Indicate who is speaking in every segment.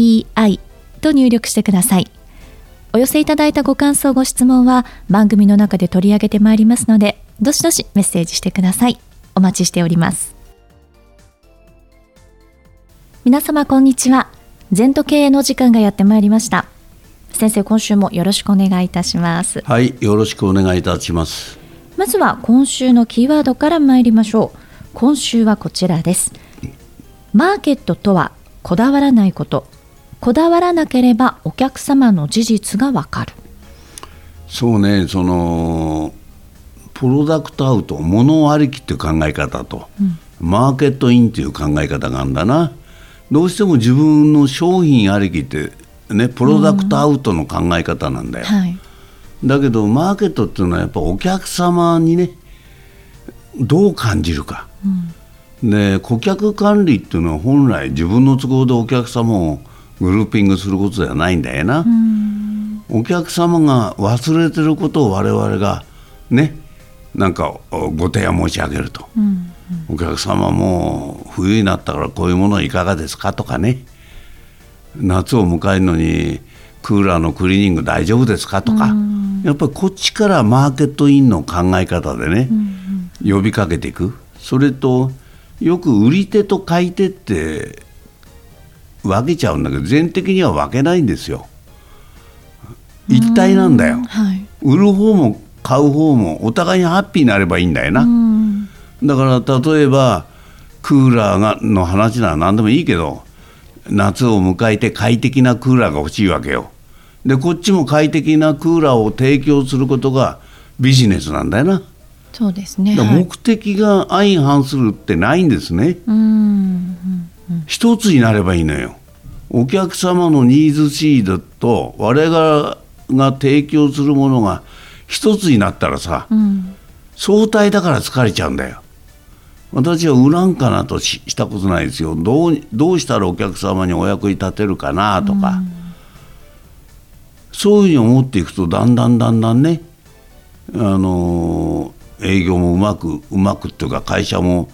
Speaker 1: ZENTOKEIEI と入力してください。お寄せいただいたご感想、ご質問は番組の中で取り上げてまいりますので、どしどしメッセージしてください。お待ちしております。皆様こんにちは。全都経営の時間がやってまいりました。先生、今週もよろしくお願いいたします。
Speaker 2: はい、よろしくお願いいたします。
Speaker 1: まずは今週のキーワードから参りましょう。今週はこちらですマーケットとはこだわらないことこだわらなければお客様の事実がわかる。
Speaker 2: そうねそのプロダクトアウト物ありきっていう考え方と、うん、マーケットインっていう考え方があるんだな。どうしても自分の商品ありきってねプロダクトアウトの考え方なんだよ、うん。はい、だけどマーケットっていうのはやっぱお客様にねどう感じるか。で顧客管理っていうのは本来自分の都合でお客様をグルーピングすることではないんだよな、お客様が忘れてることを我々がねなんかご提案申し上げると、うんうん、お客様も冬になったからこういうものいかがですかとかね。夏を迎えるのにクーラーのクリーニング大丈夫ですかとか、やっぱりこっちからマーケットインの考え方でね、うんうん、呼びかけていく。それとよく売り手と買い手って分けちゃうんだけど全的には分けないんですよ。一体なんだよ、はい、売る方も買う方もお互いにハッピーになればいいんだよな。だから例えばクーラーがの話なら何でもいいけど夏を迎えて快適なクーラーが欲しいわけよ。でこっちも快適なクーラーを提供することがビジネスなんだよな。
Speaker 1: そうですね。
Speaker 2: 目的が相反するってないんですね、一つになればいいのよ。お客様のニーズシードと我々が提供するものが一つになったらさ、うん、相対だから疲れちゃうんだよ。私は売らんかなとしたことないですよ。どうどうしたらお客様にお役に立てるかなとか、うん、そういうふうに思っていくとだんだんだんだんねあの営業もうまくうまくっていうか会社も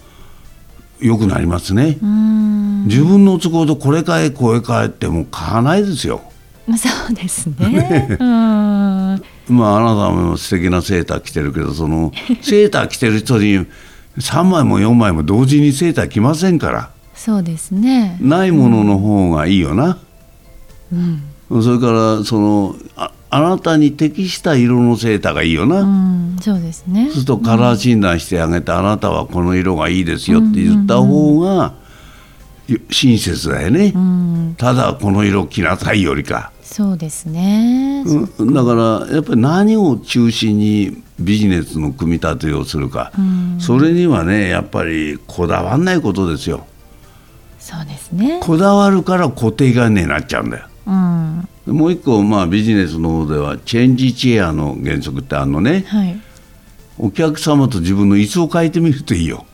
Speaker 2: 良くなりますね。自分の都合でこれ買えこれ買えってもう買わないですよ。
Speaker 1: そうですね。ま
Speaker 2: ああなたも素敵なセーター着てるけどその セーター着てる人に3枚も4枚も同時にセーター着ませんから。
Speaker 1: そうですね。
Speaker 2: ないものの方がいいよな、うん、それからそのああなたに適した色のセーターがいいよな、う
Speaker 1: ん、そうですね。
Speaker 2: するとカラー診断してあげて、うん、あなたはこの色がいいですよって言った方が親切だよね、うん、ただこの色着なさいよりか。
Speaker 1: そうですね、
Speaker 2: うん、だからやっぱり何を中心にビジネスの組み立てをするか、それにはねやっぱりこだわんないことですよ。
Speaker 1: そうですね。
Speaker 2: こだわるから固定概念になっちゃうんだよ、うん。もう一個、まあ、ビジネスの方ではチェンジチェアの原則ってあるのね、はい、お客様と自分の椅子を変えてみるといいよ、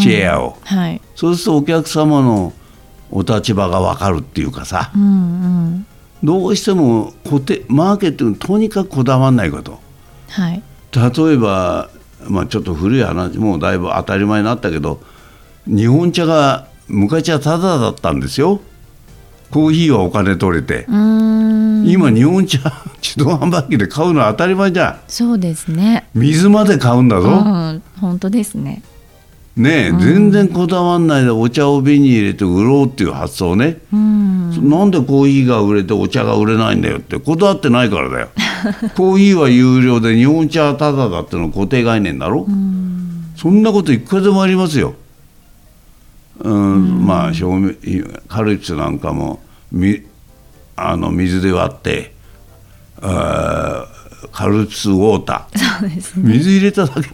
Speaker 2: チェアを、うんはい、そうするとお客様のお立場が分かるっていうかさ、うんうん、どうしても固定マーケットにとにかくこだわらないこと、はい、例えば、まあ、ちょっと古い話もうだいぶ当たり前になったけど日本茶が昔はタダだったんですよコーヒーはお金取れて。今日本茶自動販売機で買うのは当たり前じゃん。
Speaker 1: そうですね。
Speaker 2: 水まで買うんだぞ、う
Speaker 1: ん、本当ですね。
Speaker 2: ねえ、全然こだわんないでお茶を瓶に入れて売ろうっていう発想ね、うん、なんでコーヒーが売れてお茶が売れないんだよってこだわってないからだよ。コーヒーは有料で日本茶はタダだっての固定概念だろ、うん、そんなこといくらでもありますようん、まあ表面カルチなんかもみあの水で割ってあカルツウォータ
Speaker 1: ー。そうです、ね、
Speaker 2: 水入れただけ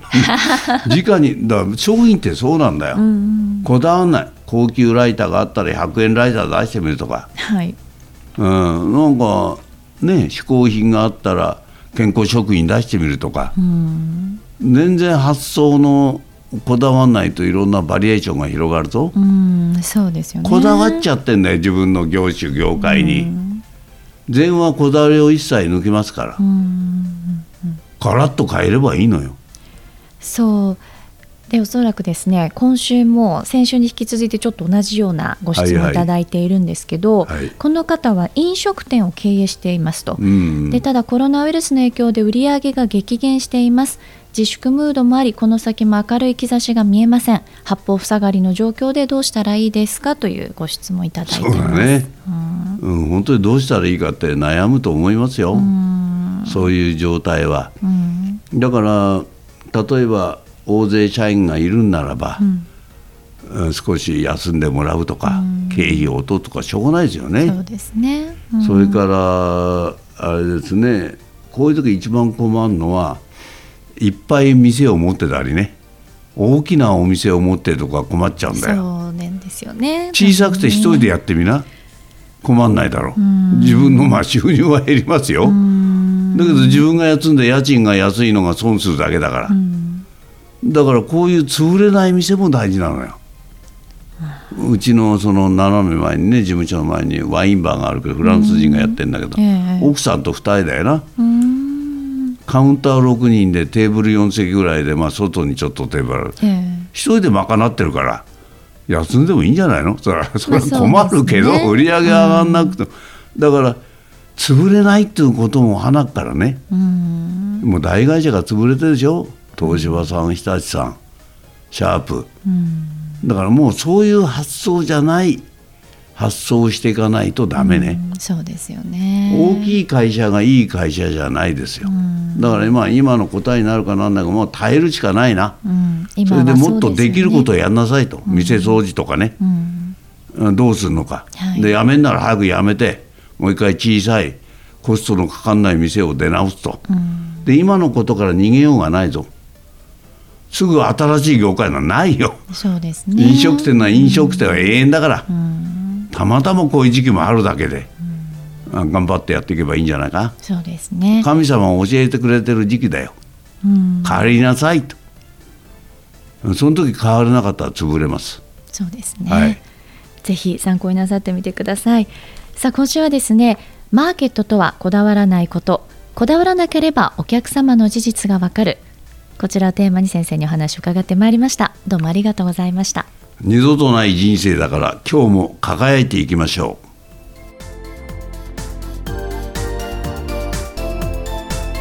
Speaker 2: 直にだから商品ってそうなんだよ、うんうん、こだわらない。高級ライターがあったら100円ライター出してみるとか、はい、うん、なんかね嗜好品があったら健康食品出してみるとか、
Speaker 1: うん。
Speaker 2: 全然発想のこだわんないといろんなバリエーションが広がるぞ、
Speaker 1: うんそうですよね。
Speaker 2: こだわっちゃってんだよ自分の業種業界に、全はこだわりを一切抜きますから、ガラッと変えればいいのよ。
Speaker 1: そう。でおそらくですね今週も先週に引き続いてちょっと同じようなご質
Speaker 2: はいはい。
Speaker 1: 問いただいているんですけど、
Speaker 2: はい。
Speaker 1: この方は飲食店を経営していますと、
Speaker 2: うん。
Speaker 1: でただコロナウイルスの影響で売り上げが激減しています自粛ムードもありこの先も明るい兆しが見えません。八方塞がりの状況でどうしたらいいですかというご質問いただいてい
Speaker 2: そう
Speaker 1: ます
Speaker 2: だね、
Speaker 1: うん。
Speaker 2: うん、本当にどうしたらいいかって悩むと思いますよ、
Speaker 1: うん。
Speaker 2: そういう状態は。
Speaker 1: うん。
Speaker 2: だから例えば大勢社員がいるんならば、うん。少し休んでもらうとか、経費を落とすとかしょうがないですよね。
Speaker 1: そうですね、うん。
Speaker 2: それからあれですね。こういう時一番困るのはいっぱい店を持ってたりね。大きなお店を持ってるとか困っちゃうんだよ。
Speaker 1: そうなんですよね。
Speaker 2: 小さくて一人でやってみな。困んないだろう。自分のまあ収入は減りますよ。だけど自分が休んで家賃が安いのが損するだけだから。だからこういう潰れない店も大事なのよ。うちのその斜め前にね事務所の前にワインバーがあるけどフランス人がやってんだけど、
Speaker 1: ええ。
Speaker 2: 奥さんと2人だよなカウンター6人でテーブル4席ぐらいで、まあ、外にちょっとテーブルある。
Speaker 1: ええ。
Speaker 2: 一人で賄ってるから休んでもいいんじゃないの？それはそれ困るけど、
Speaker 1: ね
Speaker 2: 売り上げ上がんなくても、だから潰れないっていうことも花からね。
Speaker 1: うん。
Speaker 2: もう大会社が潰れてるでしょ？東芝さん日立さんシャープ。
Speaker 1: うん。
Speaker 2: だからもうそういう発想じゃない発想をしていかないとダメね、
Speaker 1: うん。そうですよね。
Speaker 2: 大きい会社がいい会社じゃないですよ、
Speaker 1: ん
Speaker 2: だから今今の答えになるかなんだかもう耐えるしかないな、
Speaker 1: うん、
Speaker 2: それでもっとできることを
Speaker 1: や、
Speaker 2: やんなさいと、店掃除とかね、
Speaker 1: うん。
Speaker 2: うんどうするのか、
Speaker 1: はい。
Speaker 2: でやめんなら早くやめてもう一回小さいコストのかかんない店を出直すと、
Speaker 1: うん。
Speaker 2: で今のことから逃げようがないぞ。すぐ新しい業界なんかないよ、
Speaker 1: そうですね。
Speaker 2: 飲食店は飲食店は永遠だから、
Speaker 1: うん、
Speaker 2: たまたまこういう時期もあるだけで、あ頑張ってやっていけばいいんじゃないか？
Speaker 1: そうですね、
Speaker 2: 神様が教えてくれてる時期だよ。
Speaker 1: うん、
Speaker 2: 変わりなさいと。その時変われなかったら潰れます。
Speaker 1: そうですね、
Speaker 2: はい。
Speaker 1: ぜひ参考になさってみてください。さあ今週はですねマーケットとはこだわらないこと。こだわらなければお客様の事実がわかる。こちらをテーマに先生にお話を伺ってまいりました。どうもありがとうございました。
Speaker 2: 二度とない人生だから今日も輝いていきましょう